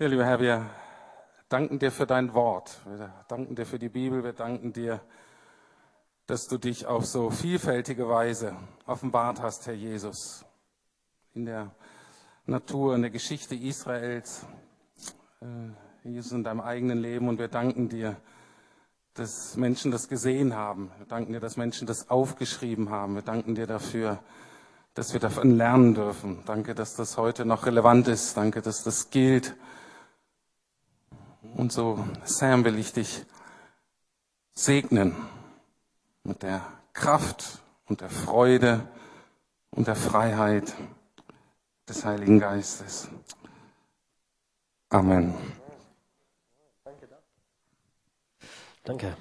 Ja, lieber Herr, wir danken dir für dein Wort. Wir danken dir für die Bibel. Wir danken dir, dass du dich auf so vielfältige Weise offenbart hast, Herr Jesus. In der Natur, in der Geschichte Israels, äh, Jesus in deinem eigenen Leben. Und wir danken dir, dass Menschen das gesehen haben. Wir danken dir, dass Menschen das aufgeschrieben haben. Wir danken dir dafür, dass wir davon lernen dürfen. Danke, dass das heute noch relevant ist. Danke, dass das gilt. Und so, Sam, will ich dich segnen mit der Kraft und der Freude und der Freiheit des Heiligen Geistes. Amen. Danke.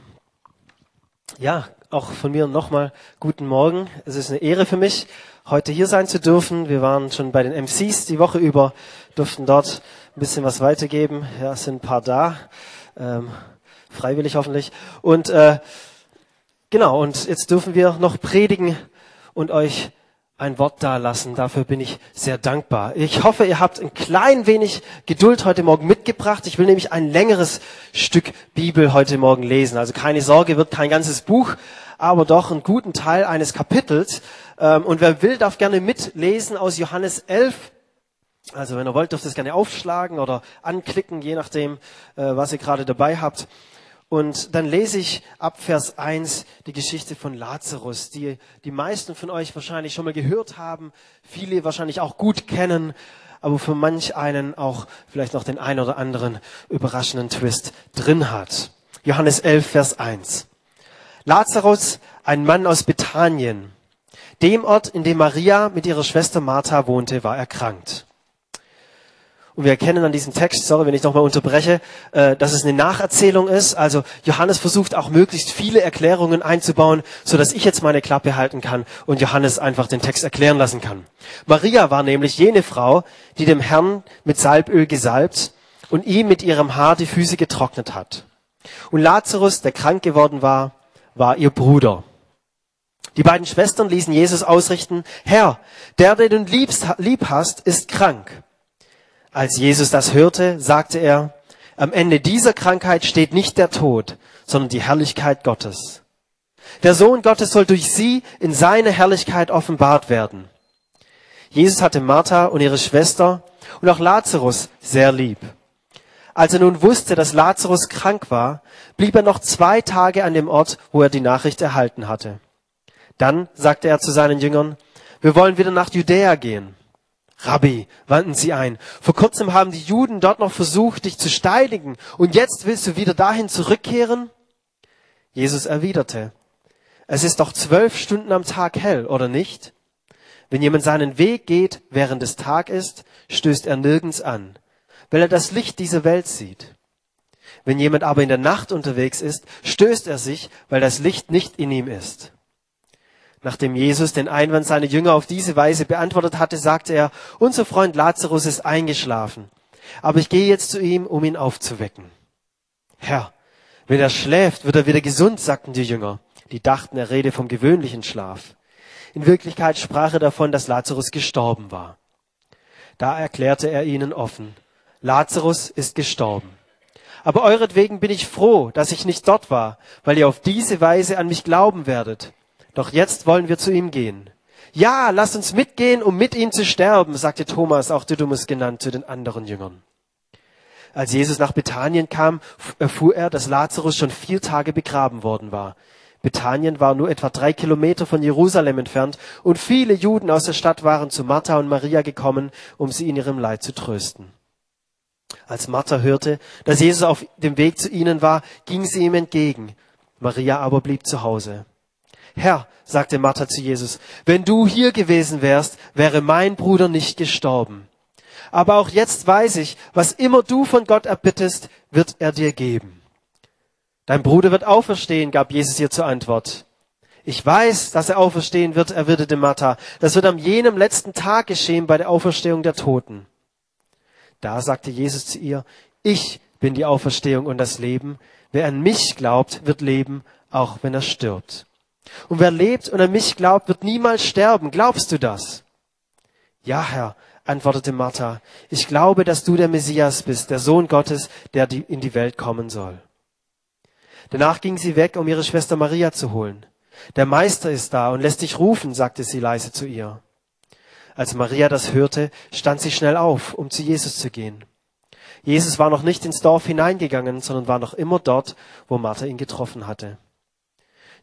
Ja, auch von mir nochmal guten Morgen. Es ist eine Ehre für mich, heute hier sein zu dürfen. Wir waren schon bei den MCs die Woche über, durften dort ein bisschen was weitergeben. Ja, es sind ein paar da, ähm, freiwillig hoffentlich. Und äh, genau, und jetzt dürfen wir noch predigen und euch ein Wort dalassen. Dafür bin ich sehr dankbar. Ich hoffe, ihr habt ein klein wenig Geduld heute Morgen mitgebracht. Ich will nämlich ein längeres Stück Bibel heute Morgen lesen. Also keine Sorge, wird kein ganzes Buch, aber doch einen guten Teil eines Kapitels. Ähm, und wer will, darf gerne mitlesen aus Johannes 11. Also wenn ihr wollt, dürft ihr es gerne aufschlagen oder anklicken, je nachdem, äh, was ihr gerade dabei habt. Und dann lese ich ab Vers 1 die Geschichte von Lazarus, die die meisten von euch wahrscheinlich schon mal gehört haben, viele wahrscheinlich auch gut kennen, aber für manch einen auch vielleicht noch den ein oder anderen überraschenden Twist drin hat. Johannes 11, Vers 1. Lazarus, ein Mann aus Bethanien, dem Ort, in dem Maria mit ihrer Schwester Martha wohnte, war erkrankt. Und wir erkennen an diesem Text, sorry, wenn ich nochmal unterbreche, äh, dass es eine Nacherzählung ist. Also Johannes versucht auch möglichst viele Erklärungen einzubauen, so dass ich jetzt meine Klappe halten kann und Johannes einfach den Text erklären lassen kann. Maria war nämlich jene Frau, die dem Herrn mit Salböl gesalbt und ihm mit ihrem Haar die Füße getrocknet hat. Und Lazarus, der krank geworden war, war ihr Bruder. Die beiden Schwestern ließen Jesus ausrichten, Herr, der, den du liebst, lieb hast, ist krank. Als Jesus das hörte, sagte er, am Ende dieser Krankheit steht nicht der Tod, sondern die Herrlichkeit Gottes. Der Sohn Gottes soll durch sie in seine Herrlichkeit offenbart werden. Jesus hatte Martha und ihre Schwester und auch Lazarus sehr lieb. Als er nun wusste, dass Lazarus krank war, blieb er noch zwei Tage an dem Ort, wo er die Nachricht erhalten hatte. Dann sagte er zu seinen Jüngern, wir wollen wieder nach Judäa gehen. Rabbi, wandten sie ein, vor kurzem haben die Juden dort noch versucht, dich zu steinigen, und jetzt willst du wieder dahin zurückkehren? Jesus erwiderte, es ist doch zwölf Stunden am Tag hell, oder nicht? Wenn jemand seinen Weg geht, während es Tag ist, stößt er nirgends an, weil er das Licht dieser Welt sieht. Wenn jemand aber in der Nacht unterwegs ist, stößt er sich, weil das Licht nicht in ihm ist. Nachdem Jesus den Einwand seiner Jünger auf diese Weise beantwortet hatte, sagte er, unser Freund Lazarus ist eingeschlafen, aber ich gehe jetzt zu ihm, um ihn aufzuwecken. Herr, wenn er schläft, wird er wieder gesund, sagten die Jünger. Die dachten, er rede vom gewöhnlichen Schlaf. In Wirklichkeit sprach er davon, dass Lazarus gestorben war. Da erklärte er ihnen offen, Lazarus ist gestorben. Aber euretwegen bin ich froh, dass ich nicht dort war, weil ihr auf diese Weise an mich glauben werdet. Doch jetzt wollen wir zu ihm gehen. Ja, lass uns mitgehen, um mit ihm zu sterben, sagte Thomas, auch Didymus genannt, zu den anderen Jüngern. Als Jesus nach Bethanien kam, erfuhr er, dass Lazarus schon vier Tage begraben worden war. Bethanien war nur etwa drei Kilometer von Jerusalem entfernt und viele Juden aus der Stadt waren zu Martha und Maria gekommen, um sie in ihrem Leid zu trösten. Als Martha hörte, dass Jesus auf dem Weg zu ihnen war, ging sie ihm entgegen. Maria aber blieb zu Hause. Herr, sagte Martha zu Jesus, wenn du hier gewesen wärst, wäre mein Bruder nicht gestorben. Aber auch jetzt weiß ich, was immer du von Gott erbittest, wird er dir geben. Dein Bruder wird auferstehen, gab Jesus ihr zur Antwort. Ich weiß, dass er auferstehen wird, erwiderte Martha. Das wird am jenem letzten Tag geschehen bei der Auferstehung der Toten. Da sagte Jesus zu ihr, ich bin die Auferstehung und das Leben. Wer an mich glaubt, wird leben, auch wenn er stirbt. Und wer lebt und an mich glaubt, wird niemals sterben. Glaubst du das? Ja, Herr, antwortete Martha, ich glaube, dass du der Messias bist, der Sohn Gottes, der in die Welt kommen soll. Danach ging sie weg, um ihre Schwester Maria zu holen. Der Meister ist da und lässt dich rufen, sagte sie leise zu ihr. Als Maria das hörte, stand sie schnell auf, um zu Jesus zu gehen. Jesus war noch nicht ins Dorf hineingegangen, sondern war noch immer dort, wo Martha ihn getroffen hatte.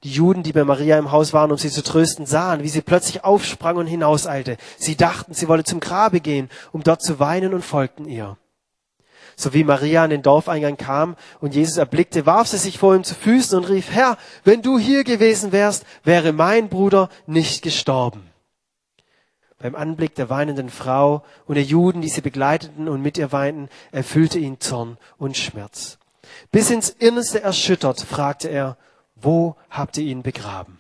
Die Juden, die bei Maria im Haus waren, um sie zu trösten, sahen, wie sie plötzlich aufsprang und hinauseilte. Sie dachten, sie wolle zum Grabe gehen, um dort zu weinen und folgten ihr. So wie Maria an den Dorfeingang kam und Jesus erblickte, warf sie sich vor ihm zu Füßen und rief, Herr, wenn du hier gewesen wärst, wäre mein Bruder nicht gestorben. Beim Anblick der weinenden Frau und der Juden, die sie begleiteten und mit ihr weinten, erfüllte ihn Zorn und Schmerz. Bis ins Innerste erschüttert, fragte er, wo habt ihr ihn begraben?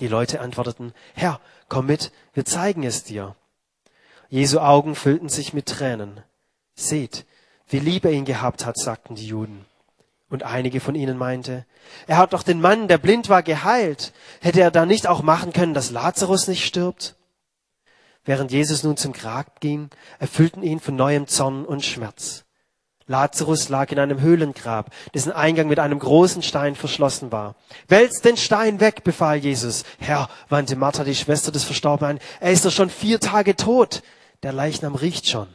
Die Leute antworteten, Herr, komm mit, wir zeigen es dir. Jesu Augen füllten sich mit Tränen. Seht, wie lieb er ihn gehabt hat, sagten die Juden. Und einige von ihnen meinte, er hat doch den Mann, der blind war, geheilt. Hätte er da nicht auch machen können, dass Lazarus nicht stirbt? Während Jesus nun zum Grab ging, erfüllten ihn von neuem Zorn und Schmerz. Lazarus lag in einem Höhlengrab, dessen Eingang mit einem großen Stein verschlossen war. Wälz den Stein weg, befahl Jesus. Herr, wandte Martha, die Schwester des Verstorbenen er ist doch schon vier Tage tot. Der Leichnam riecht schon.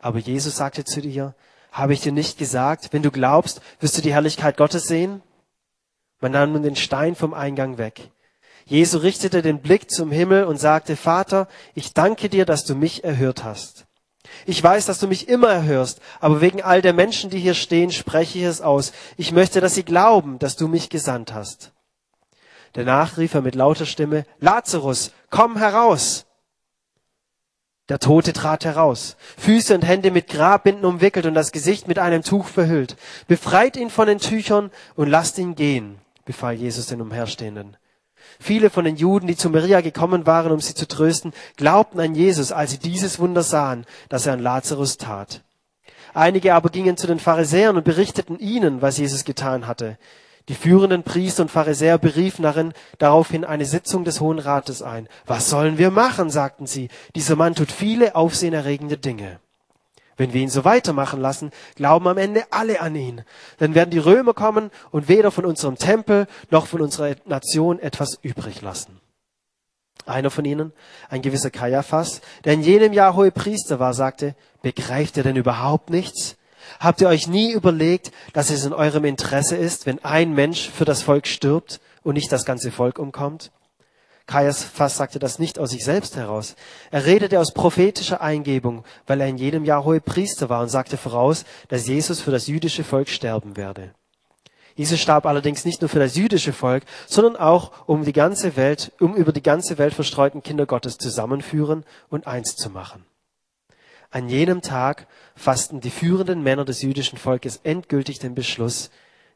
Aber Jesus sagte zu ihr, habe ich dir nicht gesagt, wenn du glaubst, wirst du die Herrlichkeit Gottes sehen? Man nahm nun den Stein vom Eingang weg. Jesu richtete den Blick zum Himmel und sagte, Vater, ich danke dir, dass du mich erhört hast. Ich weiß, dass du mich immer erhörst, aber wegen all der Menschen, die hier stehen, spreche ich es aus. Ich möchte, dass sie glauben, dass du mich gesandt hast. Danach rief er mit lauter Stimme, Lazarus, komm heraus! Der Tote trat heraus, Füße und Hände mit Grabbinden umwickelt und das Gesicht mit einem Tuch verhüllt. Befreit ihn von den Tüchern und lasst ihn gehen, befahl Jesus den Umherstehenden. Viele von den Juden, die zu Maria gekommen waren, um sie zu trösten, glaubten an Jesus, als sie dieses Wunder sahen, das er an Lazarus tat. Einige aber gingen zu den Pharisäern und berichteten ihnen, was Jesus getan hatte. Die führenden Priester und Pharisäer beriefen darin daraufhin eine Sitzung des Hohen Rates ein. Was sollen wir machen? sagten sie. Dieser Mann tut viele aufsehenerregende Dinge. Wenn wir ihn so weitermachen lassen, glauben am Ende alle an ihn. Dann werden die Römer kommen und weder von unserem Tempel noch von unserer Nation etwas übrig lassen. Einer von ihnen, ein gewisser Kaiaphas, der in jenem Jahr hohe Priester war, sagte, begreift ihr denn überhaupt nichts? Habt ihr euch nie überlegt, dass es in eurem Interesse ist, wenn ein Mensch für das Volk stirbt und nicht das ganze Volk umkommt? Kaiaphas sagte das nicht aus sich selbst heraus. Er redete aus prophetischer Eingebung, weil er in jedem Jahr hohe Priester war und sagte voraus, dass Jesus für das jüdische Volk sterben werde. Jesus starb allerdings nicht nur für das jüdische Volk, sondern auch um die ganze Welt, um über die ganze Welt verstreuten Kinder Gottes zusammenführen und eins zu machen. An jenem Tag fassten die führenden Männer des jüdischen Volkes endgültig den Beschluss,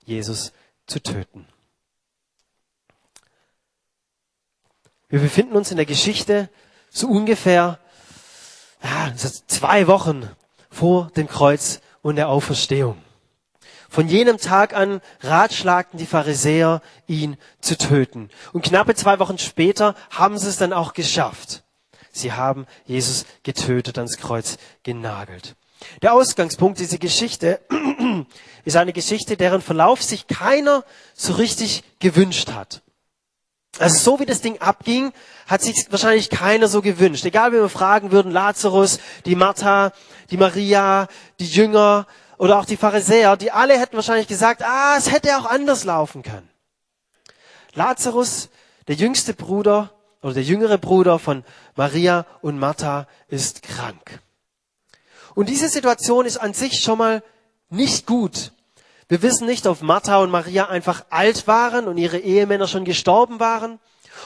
Jesus zu töten. Wir befinden uns in der Geschichte so ungefähr ja, zwei Wochen vor dem Kreuz und der Auferstehung. Von jenem Tag an ratschlagten die Pharisäer, ihn zu töten. Und knappe zwei Wochen später haben sie es dann auch geschafft. Sie haben Jesus getötet, ans Kreuz genagelt. Der Ausgangspunkt dieser Geschichte ist eine Geschichte, deren Verlauf sich keiner so richtig gewünscht hat. Also so wie das Ding abging, hat sich wahrscheinlich keiner so gewünscht. Egal wie wir fragen würden, Lazarus, die Martha, die Maria, die Jünger oder auch die Pharisäer, die alle hätten wahrscheinlich gesagt, ah, es hätte auch anders laufen können. Lazarus, der jüngste Bruder, oder der jüngere Bruder von Maria und Martha ist krank. Und diese Situation ist an sich schon mal nicht gut. Wir wissen nicht, ob Martha und Maria einfach alt waren und ihre Ehemänner schon gestorben waren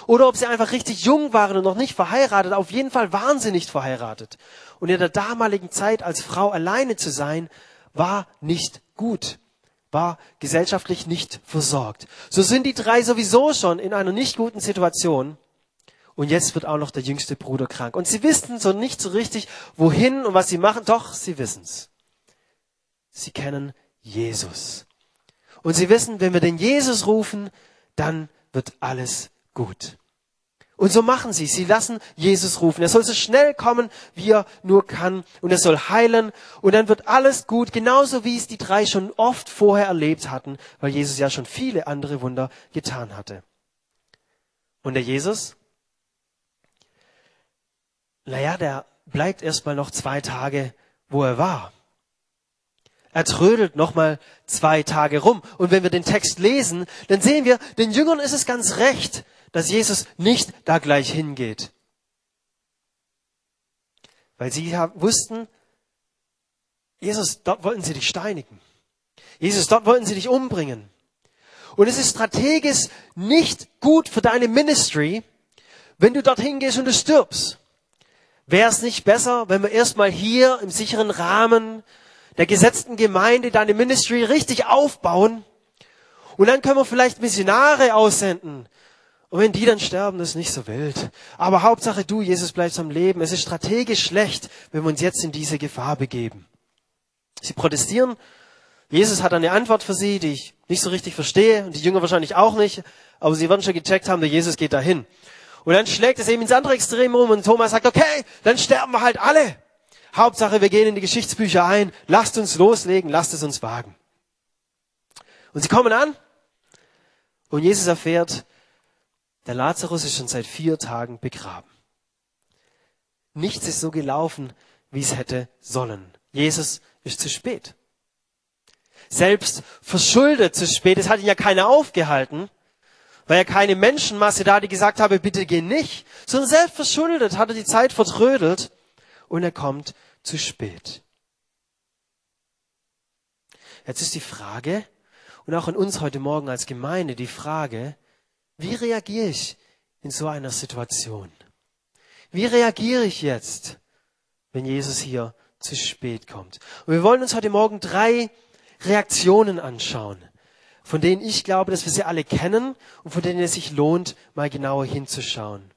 oder ob sie einfach richtig jung waren und noch nicht verheiratet. Auf jeden Fall waren sie nicht verheiratet. Und in der damaligen Zeit als Frau alleine zu sein, war nicht gut, war gesellschaftlich nicht versorgt. So sind die drei sowieso schon in einer nicht guten Situation. Und jetzt wird auch noch der jüngste Bruder krank. Und sie wissen so nicht so richtig, wohin und was sie machen. Doch, sie wissen's. Sie kennen Jesus. Und sie wissen, wenn wir den Jesus rufen, dann wird alles gut. Und so machen sie. Sie lassen Jesus rufen. Er soll so schnell kommen, wie er nur kann. Und er soll heilen. Und dann wird alles gut, genauso wie es die drei schon oft vorher erlebt hatten, weil Jesus ja schon viele andere Wunder getan hatte. Und der Jesus? Naja, der bleibt erstmal noch zwei Tage, wo er war. Er trödelt nochmal zwei Tage rum. Und wenn wir den Text lesen, dann sehen wir, den Jüngern ist es ganz recht, dass Jesus nicht da gleich hingeht. Weil sie wussten, Jesus, dort wollten sie dich steinigen. Jesus, dort wollten sie dich umbringen. Und es ist strategisch nicht gut für deine Ministry, wenn du dorthin gehst und du stirbst. Wäre es nicht besser, wenn wir erstmal hier im sicheren Rahmen der gesetzten Gemeinde deine Ministry richtig aufbauen. Und dann können wir vielleicht Missionare aussenden. Und wenn die dann sterben, ist nicht so wild. Aber Hauptsache du, Jesus, bleibst am Leben. Es ist strategisch schlecht, wenn wir uns jetzt in diese Gefahr begeben. Sie protestieren. Jesus hat eine Antwort für sie, die ich nicht so richtig verstehe und die Jünger wahrscheinlich auch nicht. Aber sie werden schon gecheckt haben, der Jesus geht dahin. Und dann schlägt es eben ins andere Extrem um und Thomas sagt, okay, dann sterben wir halt alle. Hauptsache, wir gehen in die Geschichtsbücher ein. Lasst uns loslegen, lasst es uns wagen. Und sie kommen an und Jesus erfährt, der Lazarus ist schon seit vier Tagen begraben. Nichts ist so gelaufen, wie es hätte sollen. Jesus ist zu spät. Selbst verschuldet zu spät. Es hat ihn ja keiner aufgehalten. Weil ja keine Menschenmasse da, die gesagt habe, bitte geh nicht. Sondern selbst verschuldet hat er die Zeit vertrödelt und er kommt zu spät. Jetzt ist die Frage, und auch an uns heute Morgen als Gemeinde die Frage, wie reagiere ich in so einer Situation? Wie reagiere ich jetzt, wenn Jesus hier zu spät kommt? Und wir wollen uns heute Morgen drei Reaktionen anschauen, von denen ich glaube, dass wir sie alle kennen und von denen es sich lohnt, mal genauer hinzuschauen.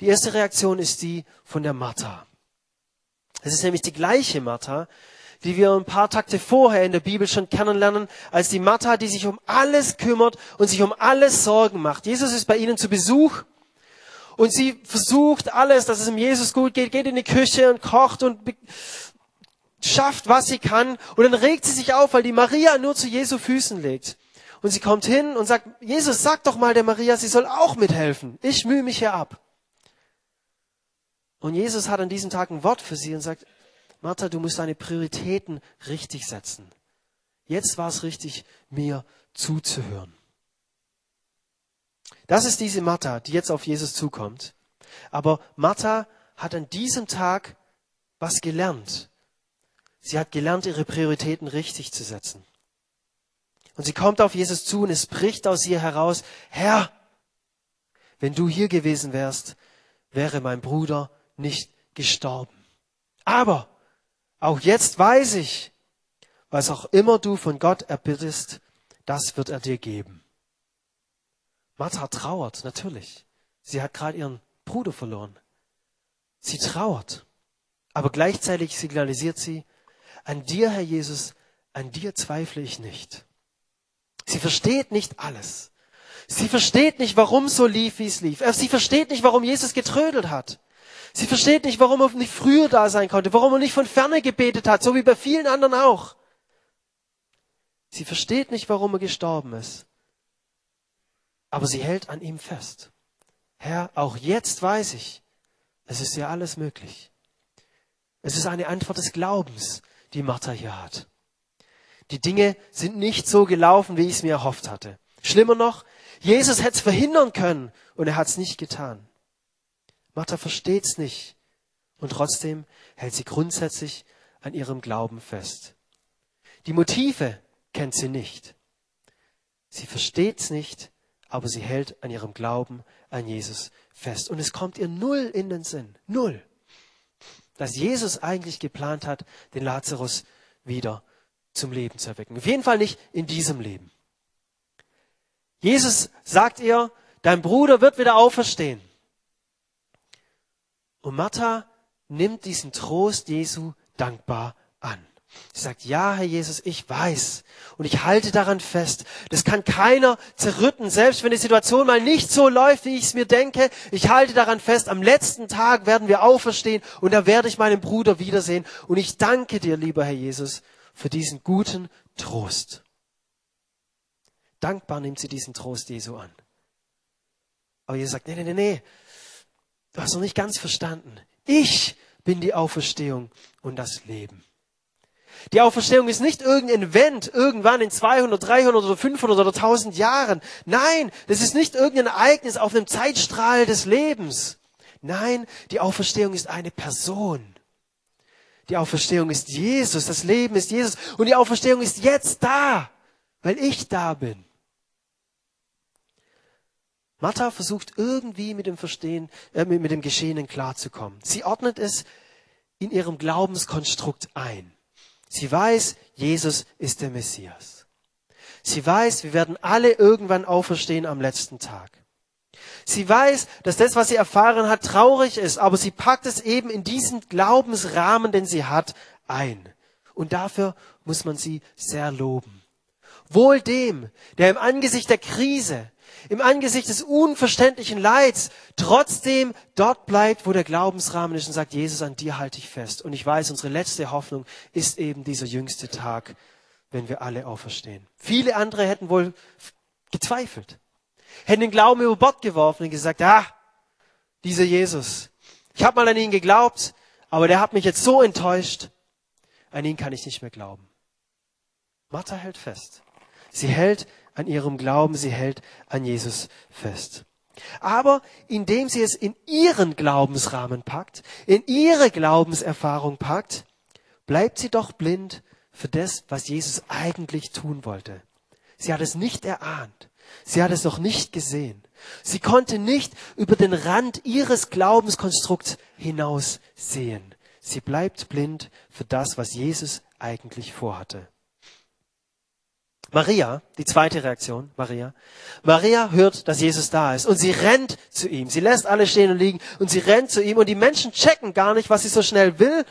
Die erste Reaktion ist die von der Martha. Es ist nämlich die gleiche Martha, die wir ein paar Takte vorher in der Bibel schon kennenlernen, als die Martha, die sich um alles kümmert und sich um alles Sorgen macht. Jesus ist bei ihnen zu Besuch und sie versucht alles, dass es ihm Jesus gut geht, geht in die Küche und kocht und schafft, was sie kann. Und dann regt sie sich auf, weil die Maria nur zu Jesu Füßen legt. Und sie kommt hin und sagt, Jesus, sag doch mal der Maria, sie soll auch mithelfen. Ich mühe mich hier ab. Und Jesus hat an diesem Tag ein Wort für sie und sagt, Martha, du musst deine Prioritäten richtig setzen. Jetzt war es richtig, mir zuzuhören. Das ist diese Martha, die jetzt auf Jesus zukommt. Aber Martha hat an diesem Tag was gelernt. Sie hat gelernt, ihre Prioritäten richtig zu setzen. Und sie kommt auf Jesus zu und es bricht aus ihr heraus, Herr, wenn du hier gewesen wärst, wäre mein Bruder nicht gestorben. Aber auch jetzt weiß ich, was auch immer du von Gott erbittest, das wird er dir geben. Martha trauert, natürlich. Sie hat gerade ihren Bruder verloren. Sie trauert. Aber gleichzeitig signalisiert sie, an dir, Herr Jesus, an dir zweifle ich nicht. Sie versteht nicht alles. Sie versteht nicht, warum so lief, wie es lief. Sie versteht nicht, warum Jesus getrödelt hat. Sie versteht nicht, warum er nicht früher da sein konnte, warum er nicht von ferne gebetet hat, so wie bei vielen anderen auch. Sie versteht nicht, warum er gestorben ist. Aber sie hält an ihm fest. Herr, auch jetzt weiß ich, es ist ja alles möglich. Es ist eine Antwort des Glaubens, die Martha hier hat. Die Dinge sind nicht so gelaufen, wie ich es mir erhofft hatte. Schlimmer noch, Jesus hätte es verhindern können und er hat es nicht getan. Martha versteht's nicht. Und trotzdem hält sie grundsätzlich an ihrem Glauben fest. Die Motive kennt sie nicht. Sie versteht's nicht, aber sie hält an ihrem Glauben an Jesus fest. Und es kommt ihr null in den Sinn. Null. Dass Jesus eigentlich geplant hat, den Lazarus wieder zum Leben zu erwecken. Auf jeden Fall nicht in diesem Leben. Jesus sagt ihr, dein Bruder wird wieder auferstehen. Und Martha nimmt diesen Trost Jesu dankbar an. Sie sagt, ja, Herr Jesus, ich weiß. Und ich halte daran fest. Das kann keiner zerrütten, selbst wenn die Situation mal nicht so läuft, wie ich es mir denke. Ich halte daran fest. Am letzten Tag werden wir auferstehen und da werde ich meinen Bruder wiedersehen. Und ich danke dir, lieber Herr Jesus, für diesen guten Trost. Dankbar nimmt sie diesen Trost Jesu an. Aber Jesus sagt, nee, nee, nee, nee. Du hast noch nicht ganz verstanden. Ich bin die Auferstehung und das Leben. Die Auferstehung ist nicht irgendein Event irgendwann in 200, 300 oder 500 oder 1000 Jahren. Nein, das ist nicht irgendein Ereignis auf einem Zeitstrahl des Lebens. Nein, die Auferstehung ist eine Person. Die Auferstehung ist Jesus, das Leben ist Jesus und die Auferstehung ist jetzt da, weil ich da bin. Martha versucht irgendwie mit dem Verstehen, äh, mit, dem Geschehenen klarzukommen. Sie ordnet es in ihrem Glaubenskonstrukt ein. Sie weiß, Jesus ist der Messias. Sie weiß, wir werden alle irgendwann auferstehen am letzten Tag. Sie weiß, dass das, was sie erfahren hat, traurig ist, aber sie packt es eben in diesen Glaubensrahmen, den sie hat, ein. Und dafür muss man sie sehr loben. Wohl dem, der im Angesicht der Krise, im Angesicht des unverständlichen Leids trotzdem dort bleibt, wo der Glaubensrahmen ist und sagt, Jesus, an dir halte ich fest. Und ich weiß, unsere letzte Hoffnung ist eben dieser jüngste Tag, wenn wir alle auferstehen. Viele andere hätten wohl gezweifelt, hätten den Glauben über Bord geworfen und gesagt, ah, dieser Jesus, ich habe mal an ihn geglaubt, aber der hat mich jetzt so enttäuscht, an ihn kann ich nicht mehr glauben. Martha hält fest. Sie hält an ihrem Glauben, sie hält an Jesus fest. Aber indem sie es in ihren Glaubensrahmen packt, in ihre Glaubenserfahrung packt, bleibt sie doch blind für das, was Jesus eigentlich tun wollte. Sie hat es nicht erahnt. Sie hat es noch nicht gesehen. Sie konnte nicht über den Rand ihres Glaubenskonstrukts hinaus sehen. Sie bleibt blind für das, was Jesus eigentlich vorhatte. Maria, die zweite Reaktion, Maria. Maria hört, dass Jesus da ist und sie rennt zu ihm. Sie lässt alle stehen und liegen und sie rennt zu ihm und die Menschen checken gar nicht, was sie so schnell will.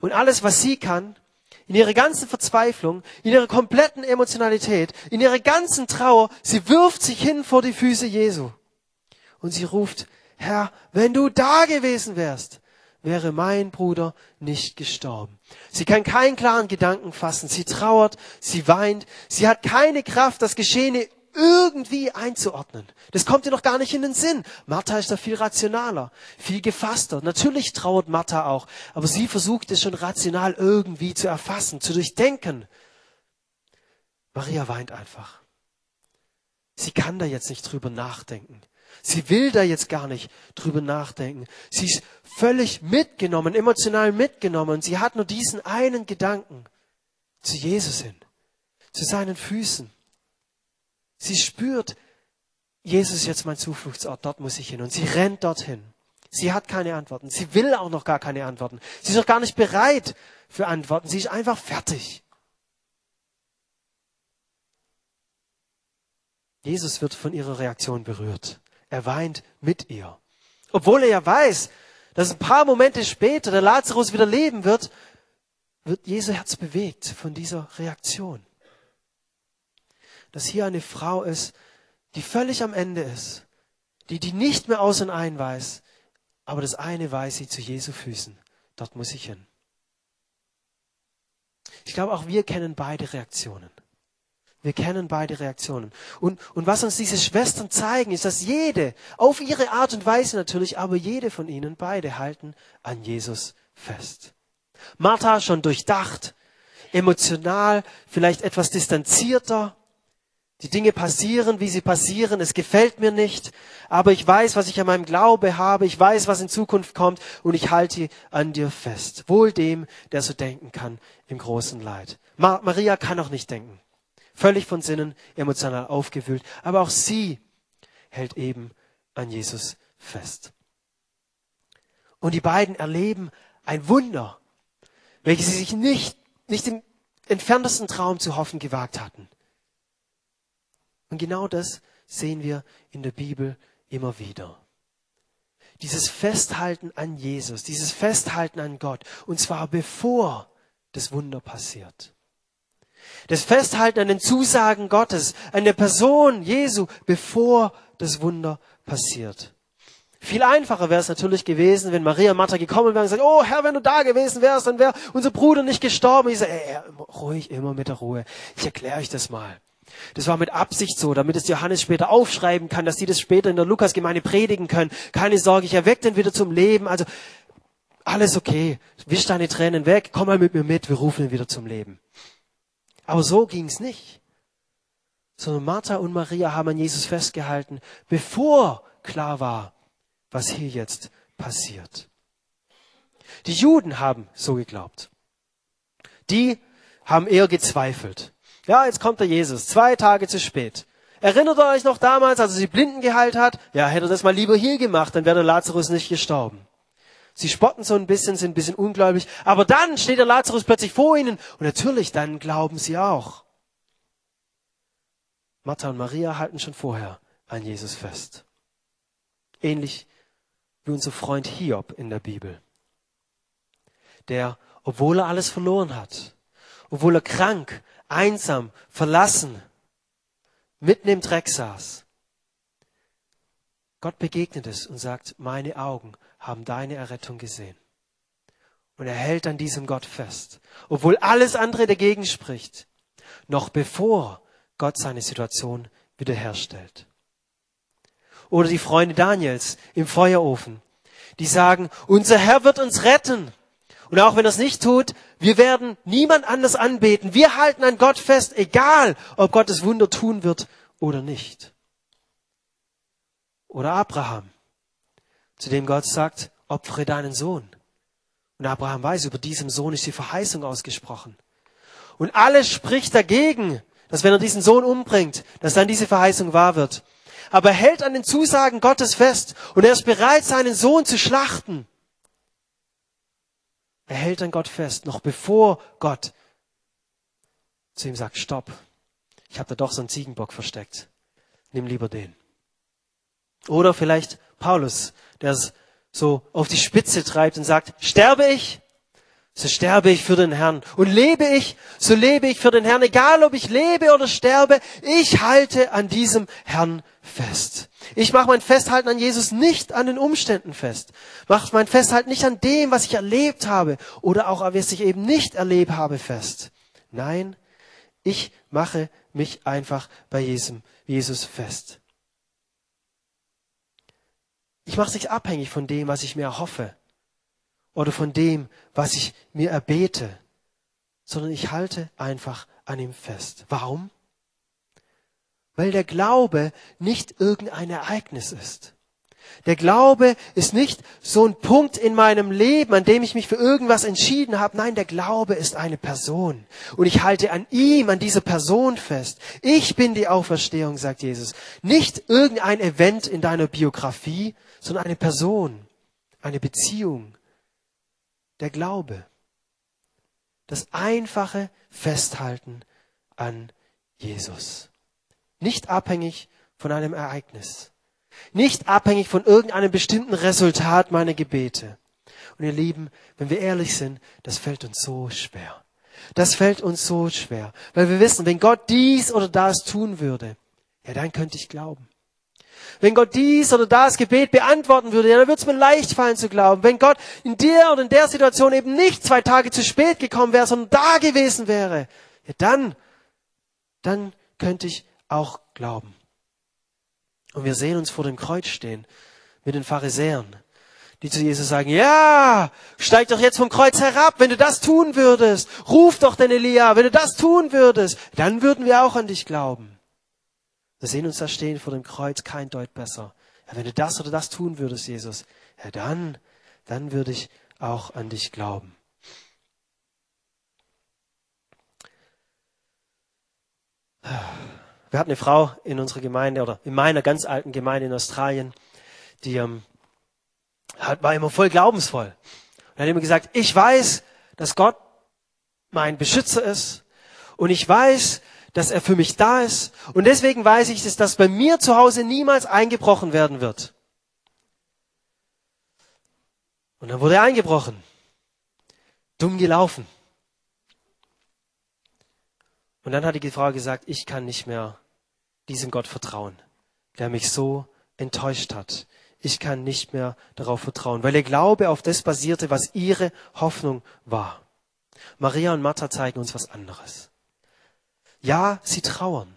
Und alles, was sie kann, in ihrer ganzen Verzweiflung, in ihrer kompletten Emotionalität, in ihrer ganzen Trauer, sie wirft sich hin vor die Füße Jesu. Und sie ruft, Herr, wenn du da gewesen wärst, wäre mein Bruder nicht gestorben. Sie kann keinen klaren Gedanken fassen. Sie trauert, sie weint. Sie hat keine Kraft, das Geschehene irgendwie einzuordnen. Das kommt ihr noch gar nicht in den Sinn. Martha ist da viel rationaler, viel gefasster. Natürlich trauert Martha auch, aber sie versucht es schon rational irgendwie zu erfassen, zu durchdenken. Maria weint einfach. Sie kann da jetzt nicht drüber nachdenken. Sie will da jetzt gar nicht drüber nachdenken. Sie ist völlig mitgenommen, emotional mitgenommen. Sie hat nur diesen einen Gedanken zu Jesus hin, zu seinen Füßen. Sie spürt, Jesus ist jetzt mein Zufluchtsort, dort muss ich hin. Und sie rennt dorthin. Sie hat keine Antworten. Sie will auch noch gar keine Antworten. Sie ist noch gar nicht bereit für Antworten. Sie ist einfach fertig. Jesus wird von ihrer Reaktion berührt. Er weint mit ihr. Obwohl er ja weiß, dass ein paar Momente später der Lazarus wieder leben wird, wird Jesu Herz bewegt von dieser Reaktion. Dass hier eine Frau ist, die völlig am Ende ist, die, die nicht mehr aus und ein weiß, aber das eine weiß sie zu Jesu Füßen. Dort muss ich hin. Ich glaube, auch wir kennen beide Reaktionen. Wir kennen beide Reaktionen. Und, und was uns diese Schwestern zeigen, ist, dass jede, auf ihre Art und Weise natürlich, aber jede von ihnen, beide halten an Jesus fest. Martha schon durchdacht, emotional, vielleicht etwas distanzierter. Die Dinge passieren, wie sie passieren. Es gefällt mir nicht, aber ich weiß, was ich an meinem Glaube habe. Ich weiß, was in Zukunft kommt und ich halte an dir fest. Wohl dem, der so denken kann im großen Leid. Ma Maria kann auch nicht denken völlig von Sinnen, emotional aufgewühlt. Aber auch sie hält eben an Jesus fest. Und die beiden erleben ein Wunder, welches sie sich nicht, nicht im entferntesten Traum zu hoffen gewagt hatten. Und genau das sehen wir in der Bibel immer wieder. Dieses Festhalten an Jesus, dieses Festhalten an Gott. Und zwar bevor das Wunder passiert. Das Festhalten an den Zusagen Gottes, an der Person Jesu, bevor das Wunder passiert. Viel einfacher wäre es natürlich gewesen, wenn Maria und Martha gekommen wären und gesagt, oh Herr, wenn du da gewesen wärst, dann wäre unser Bruder nicht gestorben. Ich sage, ey, ruhig, immer mit der Ruhe. Ich erkläre euch das mal. Das war mit Absicht so, damit es Johannes später aufschreiben kann, dass die das später in der Lukasgemeinde predigen können. Keine Sorge, ich erweck den wieder zum Leben. Also alles okay. Wisch deine Tränen weg, komm mal mit mir mit, wir rufen ihn wieder zum Leben. Aber so ging's nicht. Sondern Martha und Maria haben an Jesus festgehalten, bevor klar war, was hier jetzt passiert. Die Juden haben so geglaubt. Die haben eher gezweifelt. Ja, jetzt kommt der Jesus, zwei Tage zu spät. Erinnert ihr euch noch damals, als er die Blinden geheilt hat? Ja, hätte er das mal lieber hier gemacht, dann wäre der Lazarus nicht gestorben. Sie spotten so ein bisschen, sind ein bisschen ungläubig, aber dann steht der Lazarus plötzlich vor ihnen und natürlich, dann glauben sie auch. Martha und Maria halten schon vorher an Jesus fest. Ähnlich wie unser Freund Hiob in der Bibel, der, obwohl er alles verloren hat, obwohl er krank, einsam, verlassen, mitten im Dreck saß. Gott begegnet es und sagt, meine Augen haben deine Errettung gesehen. Und er hält an diesem Gott fest, obwohl alles andere dagegen spricht, noch bevor Gott seine Situation wiederherstellt. Oder die Freunde Daniels im Feuerofen, die sagen, unser Herr wird uns retten. Und auch wenn er es nicht tut, wir werden niemand anders anbeten. Wir halten an Gott fest, egal ob Gott das Wunder tun wird oder nicht. Oder Abraham, zu dem Gott sagt, opfere deinen Sohn. Und Abraham weiß, über diesem Sohn ist die Verheißung ausgesprochen. Und alles spricht dagegen, dass wenn er diesen Sohn umbringt, dass dann diese Verheißung wahr wird. Aber er hält an den Zusagen Gottes fest und er ist bereit, seinen Sohn zu schlachten. Er hält an Gott fest, noch bevor Gott zu ihm sagt, stopp, ich habe da doch so einen Ziegenbock versteckt. Nimm lieber den. Oder vielleicht Paulus, der es so auf die Spitze treibt und sagt, sterbe ich, so sterbe ich für den Herrn. Und lebe ich, so lebe ich für den Herrn. Egal ob ich lebe oder sterbe, ich halte an diesem Herrn fest. Ich mache mein Festhalten an Jesus nicht an den Umständen fest. Mache mein Festhalten nicht an dem, was ich erlebt habe oder auch was ich eben nicht erlebt habe fest. Nein, ich mache mich einfach bei Jesus fest. Ich mache es nicht abhängig von dem, was ich mir erhoffe oder von dem, was ich mir erbete, sondern ich halte einfach an ihm fest. Warum? Weil der Glaube nicht irgendein Ereignis ist. Der Glaube ist nicht so ein Punkt in meinem Leben, an dem ich mich für irgendwas entschieden habe. Nein, der Glaube ist eine Person. Und ich halte an ihm, an dieser Person fest. Ich bin die Auferstehung, sagt Jesus. Nicht irgendein Event in deiner Biografie, sondern eine Person, eine Beziehung, der Glaube. Das einfache Festhalten an Jesus. Nicht abhängig von einem Ereignis. Nicht abhängig von irgendeinem bestimmten Resultat meiner Gebete. Und ihr Lieben, wenn wir ehrlich sind, das fällt uns so schwer. Das fällt uns so schwer, weil wir wissen, wenn Gott dies oder das tun würde, ja, dann könnte ich glauben. Wenn Gott dies oder das Gebet beantworten würde, ja, dann würde es mir leicht fallen zu glauben. Wenn Gott in der oder in der Situation eben nicht zwei Tage zu spät gekommen wäre, sondern da gewesen wäre, ja, dann, dann könnte ich auch glauben. Und wir sehen uns vor dem Kreuz stehen mit den Pharisäern, die zu Jesus sagen, ja, steig doch jetzt vom Kreuz herab, wenn du das tun würdest. Ruf doch den Elia, wenn du das tun würdest, dann würden wir auch an dich glauben. Wir sehen uns da stehen vor dem Kreuz, kein Deut besser. Ja, wenn du das oder das tun würdest, Jesus, ja dann, dann würde ich auch an dich glauben. Wir hatten eine Frau in unserer Gemeinde oder in meiner ganz alten Gemeinde in Australien, die ähm, war immer voll glaubensvoll. Und hat immer gesagt, ich weiß, dass Gott mein Beschützer ist und ich weiß, dass er für mich da ist. Und deswegen weiß ich, dass das bei mir zu Hause niemals eingebrochen werden wird. Und dann wurde er eingebrochen. Dumm gelaufen. Und dann hat die Frau gesagt, ich kann nicht mehr diesem Gott vertrauen, der mich so enttäuscht hat. Ich kann nicht mehr darauf vertrauen, weil ihr Glaube auf das basierte, was ihre Hoffnung war. Maria und Martha zeigen uns was anderes. Ja, sie trauern.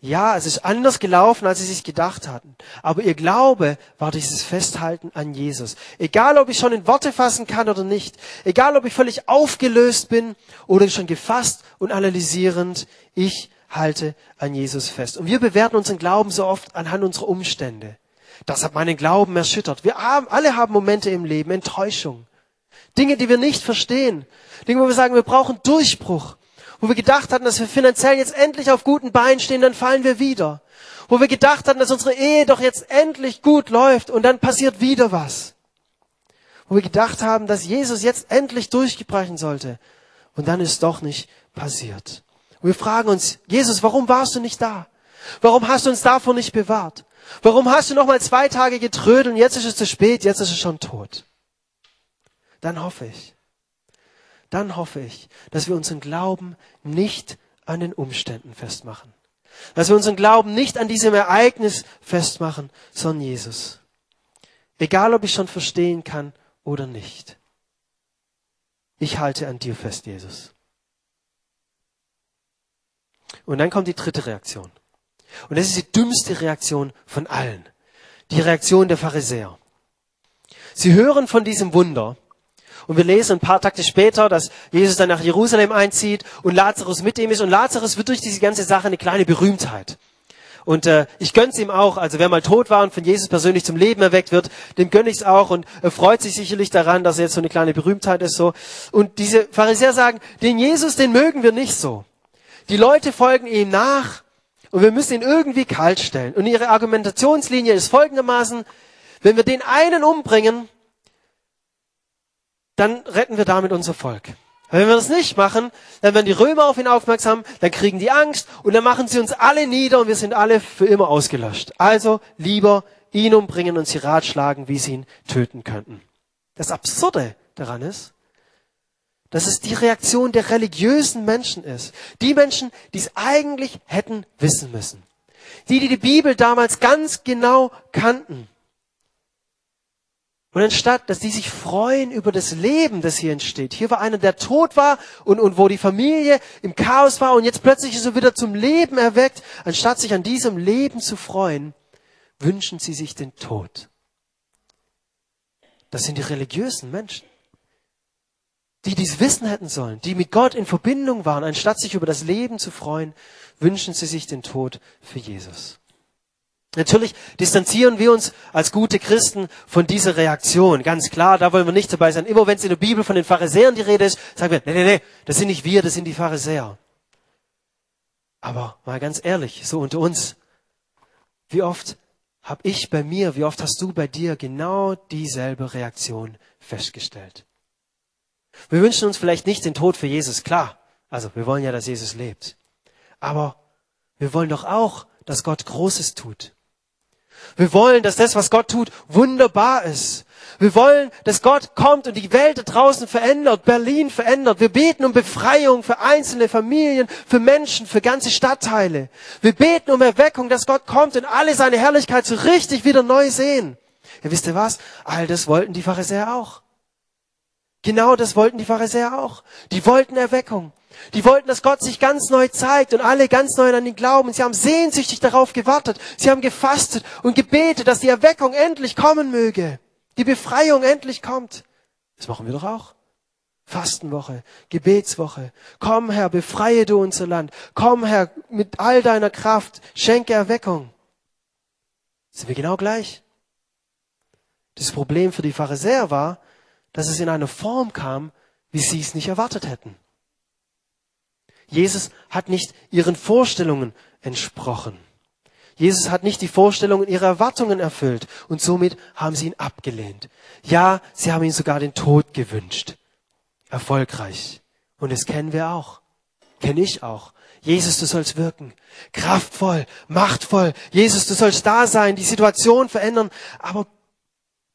Ja, es ist anders gelaufen, als sie sich gedacht hatten. Aber ihr Glaube war dieses Festhalten an Jesus. Egal, ob ich schon in Worte fassen kann oder nicht. Egal, ob ich völlig aufgelöst bin oder schon gefasst und analysierend. Ich halte an Jesus fest. Und wir bewerten unseren Glauben so oft anhand unserer Umstände. Das hat meinen Glauben erschüttert. Wir haben, alle haben Momente im Leben, Enttäuschung. Dinge, die wir nicht verstehen. Dinge, wo wir sagen, wir brauchen Durchbruch wo wir gedacht hatten, dass wir finanziell jetzt endlich auf guten Beinen stehen, dann fallen wir wieder. Wo wir gedacht hatten, dass unsere Ehe doch jetzt endlich gut läuft und dann passiert wieder was. Wo wir gedacht haben, dass Jesus jetzt endlich durchgebrechen sollte und dann ist doch nicht passiert. Und wir fragen uns, Jesus, warum warst du nicht da? Warum hast du uns davor nicht bewahrt? Warum hast du noch mal zwei Tage getrödelt und jetzt ist es zu spät, jetzt ist es schon tot? Dann hoffe ich, dann hoffe ich, dass wir unseren Glauben nicht an den Umständen festmachen. Dass wir unseren Glauben nicht an diesem Ereignis festmachen, sondern Jesus. Egal, ob ich schon verstehen kann oder nicht. Ich halte an dir fest, Jesus. Und dann kommt die dritte Reaktion. Und das ist die dümmste Reaktion von allen. Die Reaktion der Pharisäer. Sie hören von diesem Wunder und wir lesen ein paar Takte später, dass Jesus dann nach Jerusalem einzieht und Lazarus mit ihm ist. Und Lazarus wird durch diese ganze Sache eine kleine Berühmtheit. Und äh, ich gönn's ihm auch. Also wer mal tot war und von Jesus persönlich zum Leben erweckt wird, dem gönn ich's auch und er freut sich sicherlich daran, dass er jetzt so eine kleine Berühmtheit ist. So. Und diese Pharisäer sagen, den Jesus, den mögen wir nicht so. Die Leute folgen ihm nach und wir müssen ihn irgendwie kalt stellen. Und ihre Argumentationslinie ist folgendermaßen, wenn wir den einen umbringen, dann retten wir damit unser Volk. wenn wir das nicht machen, dann werden die Römer auf ihn aufmerksam, dann kriegen die Angst und dann machen sie uns alle nieder und wir sind alle für immer ausgelöscht. Also lieber ihn umbringen und sie ratschlagen, wie sie ihn töten könnten. Das Absurde daran ist, dass es die Reaktion der religiösen Menschen ist. Die Menschen, die es eigentlich hätten wissen müssen. Die, die die Bibel damals ganz genau kannten. Und anstatt, dass die sich freuen über das Leben, das hier entsteht. Hier war einer, der tot war und, und wo die Familie im Chaos war und jetzt plötzlich ist er wieder zum Leben erweckt. Anstatt sich an diesem Leben zu freuen, wünschen sie sich den Tod. Das sind die religiösen Menschen. Die dies wissen hätten sollen, die mit Gott in Verbindung waren, anstatt sich über das Leben zu freuen, wünschen sie sich den Tod für Jesus. Natürlich distanzieren wir uns als gute Christen von dieser Reaktion. Ganz klar, da wollen wir nicht dabei sein. Immer wenn es in der Bibel von den Pharisäern die Rede ist, sagen wir, nee, nee, nee, das sind nicht wir, das sind die Pharisäer. Aber mal ganz ehrlich, so unter uns, wie oft habe ich bei mir, wie oft hast du bei dir genau dieselbe Reaktion festgestellt? Wir wünschen uns vielleicht nicht den Tod für Jesus, klar. Also wir wollen ja, dass Jesus lebt. Aber wir wollen doch auch, dass Gott Großes tut. Wir wollen, dass das, was Gott tut, wunderbar ist. Wir wollen, dass Gott kommt und die Welt da draußen verändert, Berlin verändert. Wir beten um Befreiung für einzelne Familien, für Menschen, für ganze Stadtteile. Wir beten um Erweckung, dass Gott kommt und alle seine Herrlichkeit so richtig wieder neu sehen. Ja, wisst ihr was? All das wollten die Pharisäer auch. Genau das wollten die Pharisäer auch. Die wollten Erweckung. Die wollten, dass Gott sich ganz neu zeigt und alle ganz neu an ihn glauben. Sie haben sehnsüchtig darauf gewartet. Sie haben gefastet und gebetet, dass die Erweckung endlich kommen möge. Die Befreiung endlich kommt. Das machen wir doch auch. Fastenwoche, Gebetswoche. Komm Herr, befreie du unser Land. Komm Herr, mit all deiner Kraft, schenke Erweckung. Sind wir genau gleich? Das Problem für die Pharisäer war, dass es in einer Form kam, wie sie es nicht erwartet hätten. Jesus hat nicht ihren Vorstellungen entsprochen. Jesus hat nicht die Vorstellungen ihrer Erwartungen erfüllt und somit haben sie ihn abgelehnt. Ja, sie haben ihm sogar den Tod gewünscht. Erfolgreich. Und das kennen wir auch. Kenne ich auch. Jesus, du sollst wirken. Kraftvoll, machtvoll. Jesus, du sollst da sein, die Situation verändern. Aber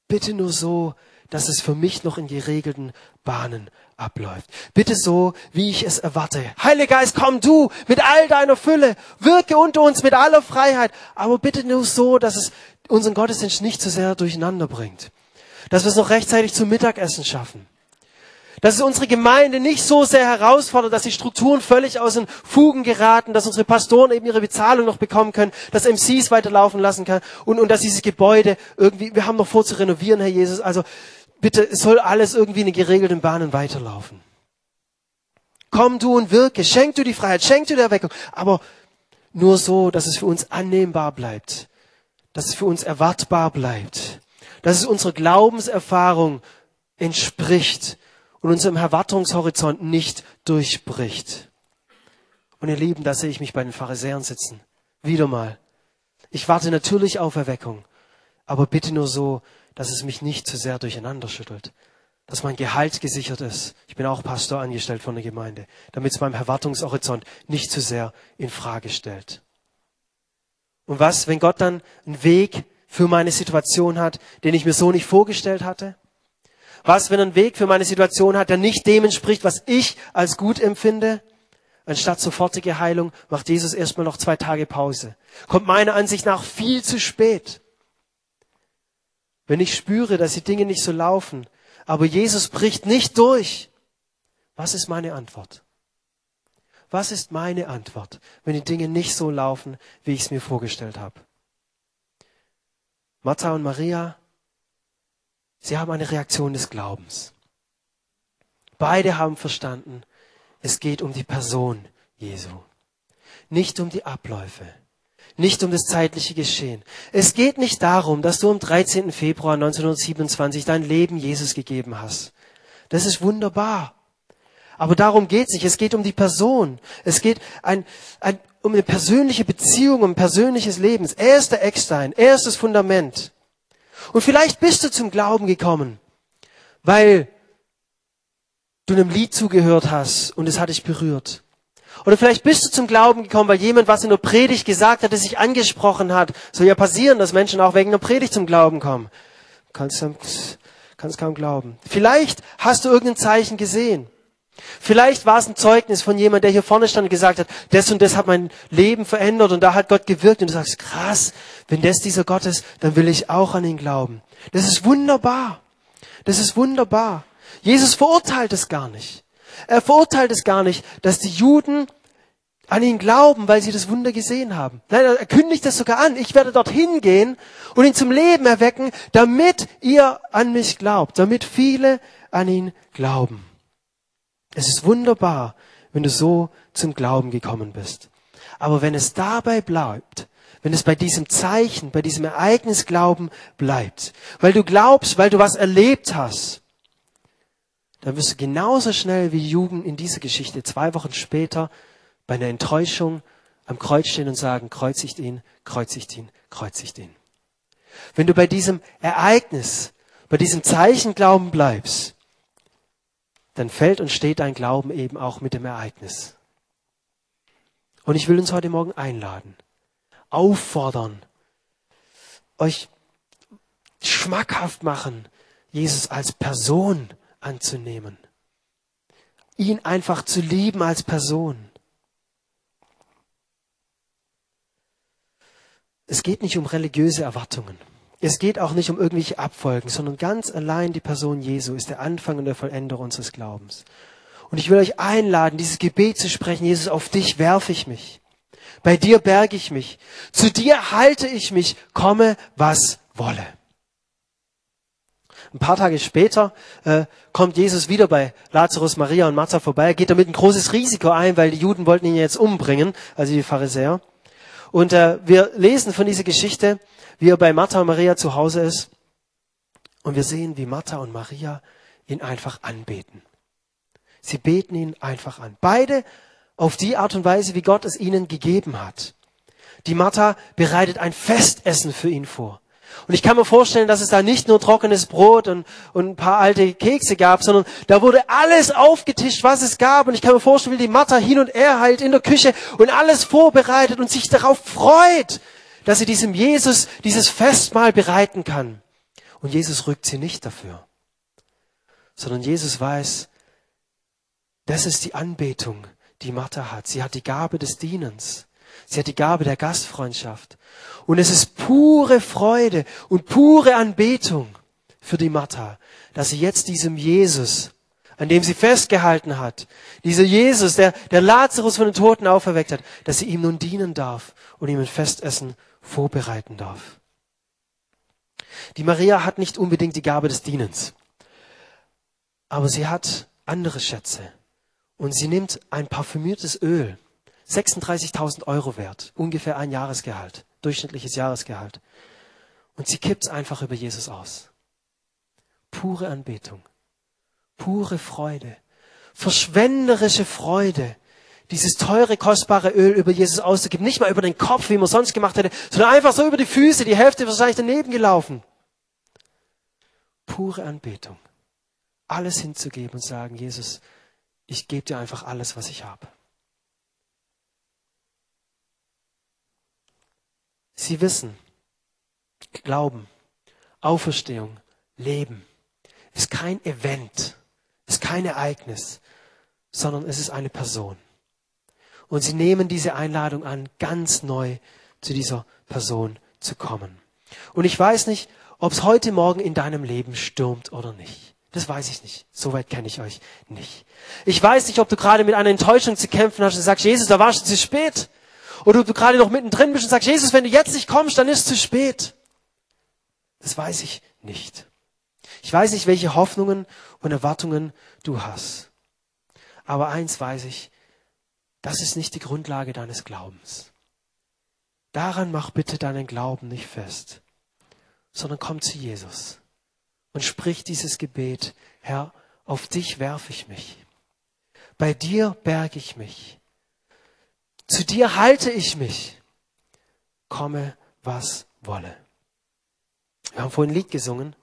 bitte nur so, dass es für mich noch in geregelten Bahnen abläuft. Bitte so, wie ich es erwarte. Heiliger Geist, komm du mit all deiner Fülle, wirke unter uns mit aller Freiheit, aber bitte nur so, dass es unseren Gottesdienst nicht zu sehr durcheinander bringt. Dass wir es noch rechtzeitig zum Mittagessen schaffen. Dass es unsere Gemeinde nicht so sehr herausfordert, dass die Strukturen völlig aus den Fugen geraten, dass unsere Pastoren eben ihre Bezahlung noch bekommen können, dass MCs weiterlaufen lassen kann und, und dass dieses Gebäude irgendwie, wir haben noch vor zu renovieren, Herr Jesus. Also bitte, es soll alles irgendwie in geregelten Bahnen weiterlaufen. Komm du und wirke, schenk du die Freiheit, schenk du die Erweckung, aber nur so, dass es für uns annehmbar bleibt, dass es für uns erwartbar bleibt, dass es unserer Glaubenserfahrung entspricht und unserem Erwartungshorizont nicht durchbricht. Und ihr Lieben, da sehe ich mich bei den Pharisäern sitzen. Wieder mal. Ich warte natürlich auf Erweckung, aber bitte nur so, dass es mich nicht zu sehr durcheinander schüttelt. Dass mein Gehalt gesichert ist. Ich bin auch Pastor angestellt von der Gemeinde, damit es meinem Erwartungshorizont nicht zu sehr in Frage stellt. Und was, wenn Gott dann einen Weg für meine Situation hat, den ich mir so nicht vorgestellt hatte? Was, wenn er einen Weg für meine Situation hat, der nicht dem entspricht, was ich als gut empfinde? Anstatt sofortige Heilung macht Jesus erstmal noch zwei Tage Pause. Kommt meiner Ansicht nach viel zu spät. Wenn ich spüre, dass die Dinge nicht so laufen, aber Jesus bricht nicht durch, was ist meine Antwort? Was ist meine Antwort, wenn die Dinge nicht so laufen, wie ich es mir vorgestellt habe? Martha und Maria Sie haben eine Reaktion des Glaubens. Beide haben verstanden, es geht um die Person Jesu, nicht um die Abläufe, nicht um das zeitliche Geschehen. Es geht nicht darum, dass du am 13. Februar 1927 dein Leben Jesus gegeben hast. Das ist wunderbar. Aber darum geht es nicht. Es geht um die Person. Es geht ein, ein, um eine persönliche Beziehung, um ein persönliches Leben. Er ist der Eckstein. Er ist das Fundament. Und vielleicht bist du zum Glauben gekommen, weil du einem Lied zugehört hast und es hat dich berührt. Oder vielleicht bist du zum Glauben gekommen, weil jemand was in der Predigt gesagt hat, das sich angesprochen hat. Soll ja passieren, dass Menschen auch wegen der Predigt zum Glauben kommen. Kannst, kannst kaum glauben. Vielleicht hast du irgendein Zeichen gesehen. Vielleicht war es ein Zeugnis von jemand, der hier vorne stand und gesagt hat, das und das hat mein Leben verändert und da hat Gott gewirkt und du sagst, krass, wenn das dieser Gott ist, dann will ich auch an ihn glauben. Das ist wunderbar. Das ist wunderbar. Jesus verurteilt es gar nicht. Er verurteilt es gar nicht, dass die Juden an ihn glauben, weil sie das Wunder gesehen haben. Nein, er kündigt das sogar an. Ich werde dorthin gehen und ihn zum Leben erwecken, damit ihr an mich glaubt, damit viele an ihn glauben. Es ist wunderbar, wenn du so zum Glauben gekommen bist. Aber wenn es dabei bleibt, wenn es bei diesem Zeichen, bei diesem Ereignis Glauben bleibt, weil du glaubst, weil du was erlebt hast, dann wirst du genauso schnell wie Jugend in dieser Geschichte zwei Wochen später bei einer Enttäuschung am Kreuz stehen und sagen, kreuzigt ihn, kreuzigt ihn, kreuzigt ihn. Wenn du bei diesem Ereignis, bei diesem Zeichen Glauben bleibst, dann fällt und steht dein Glauben eben auch mit dem Ereignis. Und ich will uns heute Morgen einladen, auffordern, euch schmackhaft machen, Jesus als Person anzunehmen, ihn einfach zu lieben als Person. Es geht nicht um religiöse Erwartungen. Es geht auch nicht um irgendwelche Abfolgen, sondern ganz allein die Person Jesu ist der Anfang und der Vollender unseres Glaubens. Und ich will euch einladen, dieses Gebet zu sprechen. Jesus, auf dich werfe ich mich. Bei dir berge ich mich. Zu dir halte ich mich, komme, was wolle. Ein paar Tage später äh, kommt Jesus wieder bei Lazarus, Maria und Martha vorbei. Er geht damit ein großes Risiko ein, weil die Juden wollten ihn jetzt umbringen, also die Pharisäer. Und äh, wir lesen von dieser Geschichte, wie er bei Martha und Maria zu Hause ist. Und wir sehen, wie Martha und Maria ihn einfach anbeten. Sie beten ihn einfach an. Beide auf die Art und Weise, wie Gott es ihnen gegeben hat. Die Martha bereitet ein Festessen für ihn vor. Und ich kann mir vorstellen, dass es da nicht nur trockenes Brot und, und ein paar alte Kekse gab, sondern da wurde alles aufgetischt, was es gab. Und ich kann mir vorstellen, wie die Martha hin und her heilt in der Küche und alles vorbereitet und sich darauf freut, dass sie diesem Jesus dieses Festmahl bereiten kann. Und Jesus rückt sie nicht dafür. sondern Jesus weiß, das ist die Anbetung, die Martha hat. Sie hat die Gabe des Dienens. Sie hat die Gabe der Gastfreundschaft. Und es ist pure Freude und pure Anbetung für die Martha, dass sie jetzt diesem Jesus, an dem sie festgehalten hat, dieser Jesus, der, der Lazarus von den Toten auferweckt hat, dass sie ihm nun dienen darf und ihm ein Festessen vorbereiten darf. Die Maria hat nicht unbedingt die Gabe des Dienens, aber sie hat andere Schätze. Und sie nimmt ein parfümiertes Öl, 36.000 Euro wert, ungefähr ein Jahresgehalt, durchschnittliches Jahresgehalt. Und sie kippt es einfach über Jesus aus. Pure Anbetung, pure Freude, verschwenderische Freude, dieses teure, kostbare Öl über Jesus auszugeben. Nicht mal über den Kopf, wie man sonst gemacht hätte, sondern einfach so über die Füße, die Hälfte wahrscheinlich daneben gelaufen. Pure Anbetung. Alles hinzugeben und sagen, Jesus, ich gebe dir einfach alles, was ich habe. Sie wissen, Glauben, Auferstehung, Leben ist kein Event, ist kein Ereignis, sondern es ist eine Person. Und sie nehmen diese Einladung an, ganz neu zu dieser Person zu kommen. Und ich weiß nicht, ob es heute Morgen in deinem Leben stürmt oder nicht. Das weiß ich nicht. Soweit kenne ich euch nicht. Ich weiß nicht, ob du gerade mit einer Enttäuschung zu kämpfen hast und sagst, Jesus, da warst du zu spät. Oder du gerade noch mittendrin bist und sagst, Jesus, wenn du jetzt nicht kommst, dann ist es zu spät. Das weiß ich nicht. Ich weiß nicht, welche Hoffnungen und Erwartungen du hast. Aber eins weiß ich, das ist nicht die Grundlage deines Glaubens. Daran mach bitte deinen Glauben nicht fest, sondern komm zu Jesus und sprich dieses Gebet, Herr, auf dich werfe ich mich. Bei dir berge ich mich. Zu dir halte ich mich. Komme, was wolle. Wir haben vorhin ein Lied gesungen,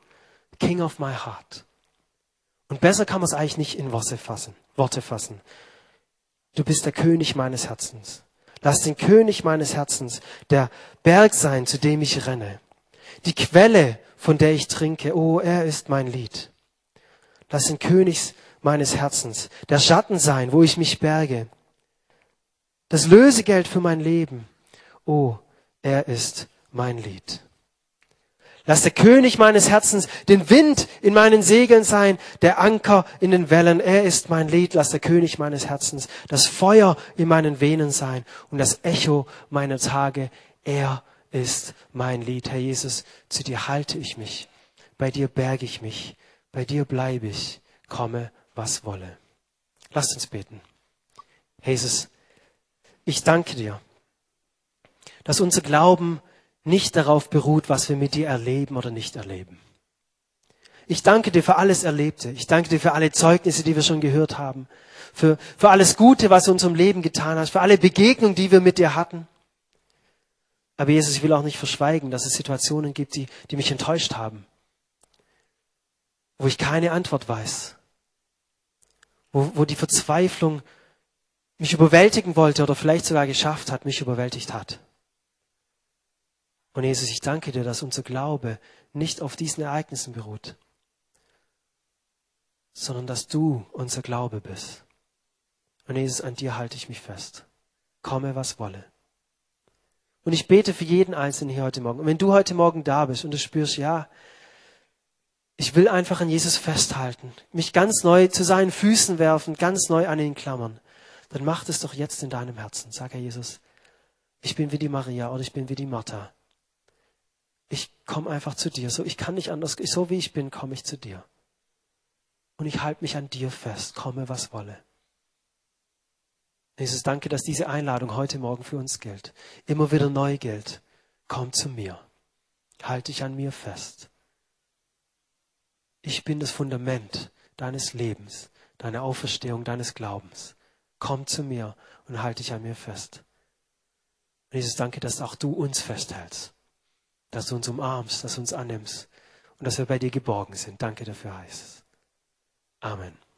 King of my heart. Und besser kann man es eigentlich nicht in Worte fassen. Worte fassen. Du bist der König meines Herzens. Lass den König meines Herzens der Berg sein, zu dem ich renne. Die Quelle, von der ich trinke, oh, er ist mein Lied. Lass den König meines Herzens der Schatten sein, wo ich mich berge. Das Lösegeld für mein Leben, oh, er ist mein Lied. Lass der König meines Herzens den Wind in meinen Segeln sein, der Anker in den Wellen. Er ist mein Lied. Lass der König meines Herzens das Feuer in meinen Venen sein und das Echo meiner Tage. Er ist mein Lied. Herr Jesus, zu dir halte ich mich. Bei dir berge ich mich. Bei dir bleibe ich. Komme, was wolle. Lasst uns beten. Jesus, ich danke dir, dass unser Glauben nicht darauf beruht, was wir mit dir erleben oder nicht erleben. Ich danke dir für alles Erlebte. Ich danke dir für alle Zeugnisse, die wir schon gehört haben. Für, für alles Gute, was du in unserem Leben getan hast. Für alle Begegnungen, die wir mit dir hatten. Aber Jesus, ich will auch nicht verschweigen, dass es Situationen gibt, die, die mich enttäuscht haben. Wo ich keine Antwort weiß. Wo, wo die Verzweiflung mich überwältigen wollte oder vielleicht sogar geschafft hat, mich überwältigt hat. Und Jesus, ich danke dir, dass unser Glaube nicht auf diesen Ereignissen beruht, sondern dass du unser Glaube bist. Und Jesus, an dir halte ich mich fest. Komme, was wolle. Und ich bete für jeden Einzelnen hier heute Morgen. Und wenn du heute Morgen da bist und du spürst, ja, ich will einfach an Jesus festhalten, mich ganz neu zu seinen Füßen werfen, ganz neu an ihn klammern, dann mach es doch jetzt in deinem Herzen. Sag, Herr Jesus, ich bin wie die Maria oder ich bin wie die Martha ich komme einfach zu dir. So, ich kann nicht anders. So wie ich bin, komme ich zu dir. Und ich halte mich an dir fest, komme was wolle. Jesus, danke, dass diese Einladung heute Morgen für uns gilt. Immer wieder neu gilt. Komm zu mir. Halte dich an mir fest. Ich bin das Fundament deines Lebens, deiner Auferstehung, deines Glaubens. Komm zu mir und halte dich an mir fest. Jesus, danke, dass auch du uns festhältst dass du uns umarmst, dass du uns annimmst und dass wir bei dir geborgen sind. Danke dafür heißt es. Amen.